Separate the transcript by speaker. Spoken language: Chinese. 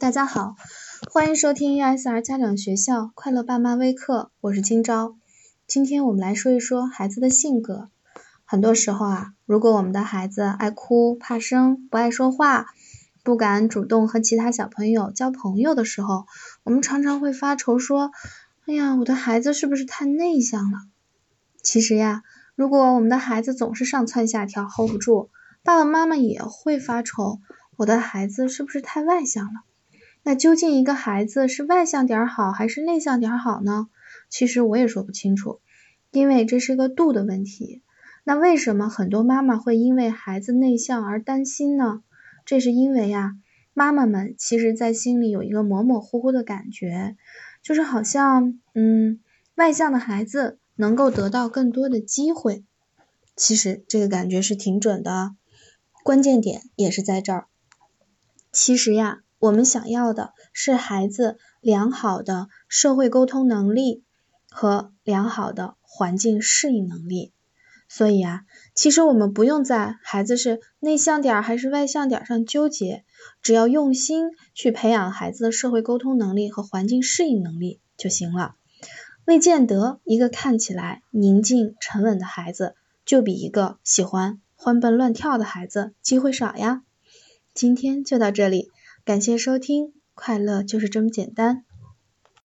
Speaker 1: 大家好，欢迎收听 ESR 家长学校快乐爸妈微课，我是今朝。今天我们来说一说孩子的性格。很多时候啊，如果我们的孩子爱哭、怕生、不爱说话，不敢主动和其他小朋友交朋友的时候，我们常常会发愁说：“哎呀，我的孩子是不是太内向了？”其实呀，如果我们的孩子总是上蹿下跳，hold 不住，爸爸妈妈也会发愁：“我的孩子是不是太外向了？”那究竟一个孩子是外向点好还是内向点好呢？其实我也说不清楚，因为这是个度的问题。那为什么很多妈妈会因为孩子内向而担心呢？这是因为呀，妈妈们其实在心里有一个模模糊糊的感觉，就是好像嗯，外向的孩子能够得到更多的机会。其实这个感觉是挺准的，关键点也是在这儿。其实呀。我们想要的是孩子良好的社会沟通能力和良好的环境适应能力，所以啊，其实我们不用在孩子是内向点还是外向点上纠结，只要用心去培养孩子的社会沟通能力和环境适应能力就行了。未见得一个看起来宁静沉稳的孩子就比一个喜欢欢蹦乱跳的孩子机会少呀。今天就到这里。感谢收听，快乐就是这么简单。